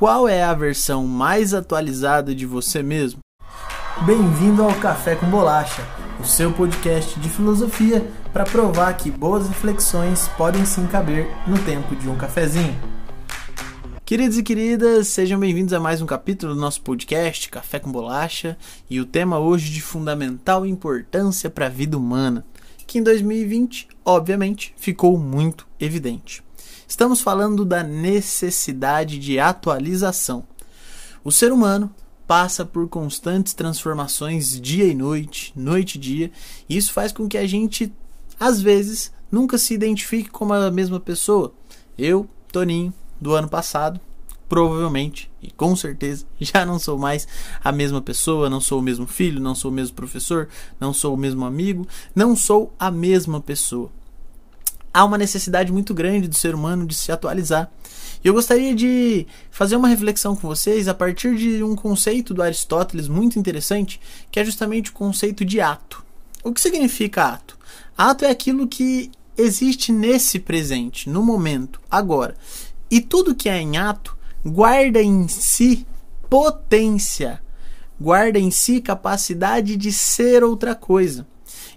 qual é a versão mais atualizada de você mesmo? Bem-vindo ao Café com Bolacha, o seu podcast de filosofia para provar que boas reflexões podem sim caber no tempo de um cafezinho. Queridos e queridas, sejam bem-vindos a mais um capítulo do nosso podcast Café com Bolacha e o tema hoje de fundamental importância para a vida humana, que em 2020, obviamente, ficou muito evidente. Estamos falando da necessidade de atualização. O ser humano passa por constantes transformações dia e noite, noite e dia, e isso faz com que a gente, às vezes, nunca se identifique como a mesma pessoa. Eu, Toninho, do ano passado, provavelmente e com certeza já não sou mais a mesma pessoa, não sou o mesmo filho, não sou o mesmo professor, não sou o mesmo amigo, não sou a mesma pessoa. Há uma necessidade muito grande do ser humano de se atualizar. E eu gostaria de fazer uma reflexão com vocês a partir de um conceito do Aristóteles muito interessante, que é justamente o conceito de ato. O que significa ato? Ato é aquilo que existe nesse presente, no momento, agora. E tudo que é em ato guarda em si potência, guarda em si capacidade de ser outra coisa.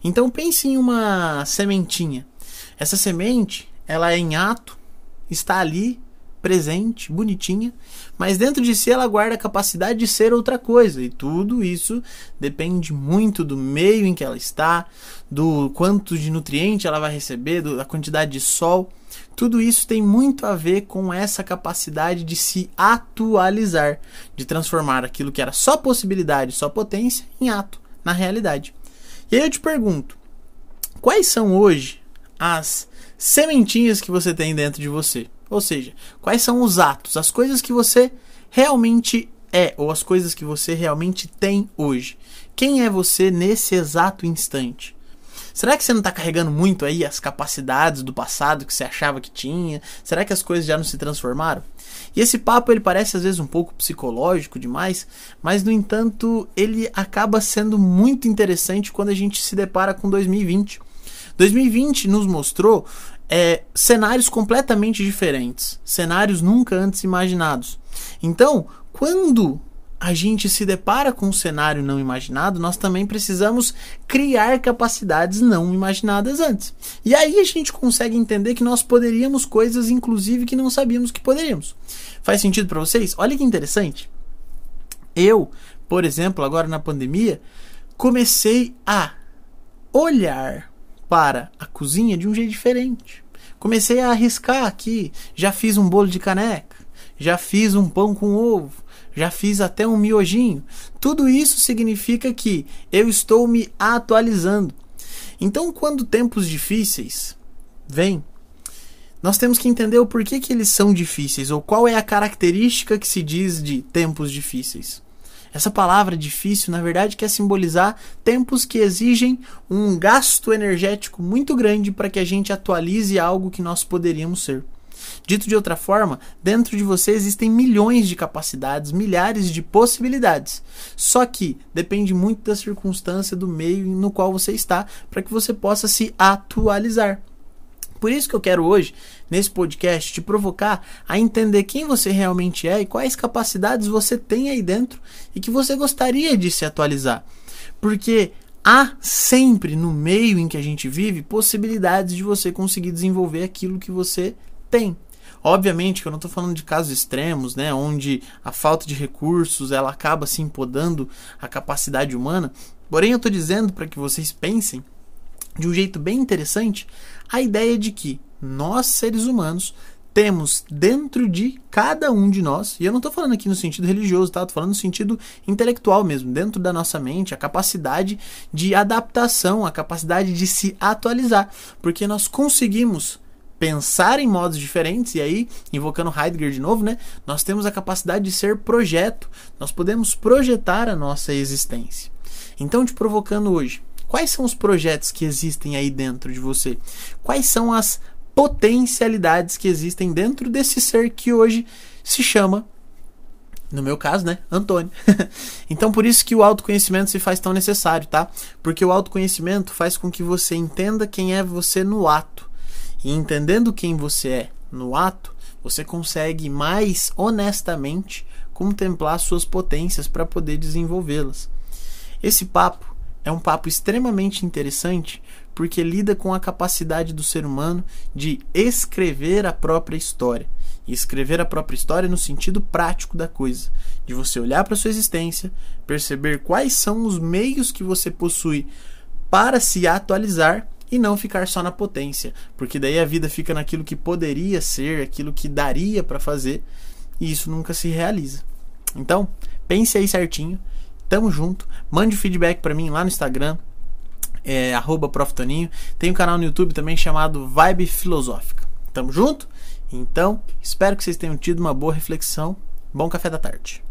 Então pense em uma sementinha. Essa semente, ela é em ato, está ali presente, bonitinha, mas dentro de si ela guarda a capacidade de ser outra coisa. E tudo isso depende muito do meio em que ela está, do quanto de nutriente ela vai receber, da quantidade de sol. Tudo isso tem muito a ver com essa capacidade de se atualizar, de transformar aquilo que era só possibilidade, só potência, em ato, na realidade. E aí eu te pergunto: quais são hoje as sementinhas que você tem dentro de você? Ou seja, quais são os atos, as coisas que você realmente é, ou as coisas que você realmente tem hoje? Quem é você nesse exato instante? Será que você não está carregando muito aí as capacidades do passado que você achava que tinha? Será que as coisas já não se transformaram? E esse papo ele parece às vezes um pouco psicológico demais, mas no entanto ele acaba sendo muito interessante quando a gente se depara com 2020. 2020 nos mostrou é, cenários completamente diferentes, cenários nunca antes imaginados. Então, quando a gente se depara com um cenário não imaginado, nós também precisamos criar capacidades não imaginadas antes. E aí a gente consegue entender que nós poderíamos coisas, inclusive, que não sabíamos que poderíamos. Faz sentido para vocês? Olha que interessante. Eu, por exemplo, agora na pandemia, comecei a olhar para a cozinha de um jeito diferente. Comecei a arriscar aqui. Já fiz um bolo de caneca, já fiz um pão com ovo, já fiz até um miojinho. Tudo isso significa que eu estou me atualizando. Então, quando tempos difíceis vêm, nós temos que entender o porquê que eles são difíceis ou qual é a característica que se diz de tempos difíceis. Essa palavra difícil, na verdade, quer simbolizar tempos que exigem um gasto energético muito grande para que a gente atualize algo que nós poderíamos ser. Dito de outra forma, dentro de você existem milhões de capacidades, milhares de possibilidades. Só que depende muito da circunstância, do meio no qual você está, para que você possa se atualizar. Por isso que eu quero hoje, nesse podcast, te provocar a entender quem você realmente é e quais capacidades você tem aí dentro e que você gostaria de se atualizar. Porque há sempre no meio em que a gente vive possibilidades de você conseguir desenvolver aquilo que você tem. Obviamente que eu não estou falando de casos extremos, né, onde a falta de recursos ela acaba se empodando a capacidade humana. Porém, eu estou dizendo para que vocês pensem de um jeito bem interessante a ideia de que nós, seres humanos, temos dentro de cada um de nós, e eu não estou falando aqui no sentido religioso, tá? Estou falando no sentido intelectual mesmo, dentro da nossa mente, a capacidade de adaptação, a capacidade de se atualizar, porque nós conseguimos pensar em modos diferentes, e aí, invocando Heidegger de novo, né? Nós temos a capacidade de ser projeto, nós podemos projetar a nossa existência. Então, te provocando hoje, Quais são os projetos que existem aí dentro de você? Quais são as potencialidades que existem dentro desse ser que hoje se chama, no meu caso, né, Antônio. então por isso que o autoconhecimento se faz tão necessário, tá? Porque o autoconhecimento faz com que você entenda quem é você no ato. E entendendo quem você é no ato, você consegue mais honestamente contemplar suas potências para poder desenvolvê-las. Esse papo é um papo extremamente interessante porque lida com a capacidade do ser humano de escrever a própria história. E escrever a própria história no sentido prático da coisa, de você olhar para sua existência, perceber quais são os meios que você possui para se atualizar e não ficar só na potência, porque daí a vida fica naquilo que poderia ser, aquilo que daria para fazer, e isso nunca se realiza. Então, pense aí certinho. Tamo junto. Mande feedback para mim lá no Instagram, é, Proftoninho. Tem um canal no YouTube também chamado Vibe Filosófica. Tamo junto? Então, espero que vocês tenham tido uma boa reflexão. Bom café da tarde.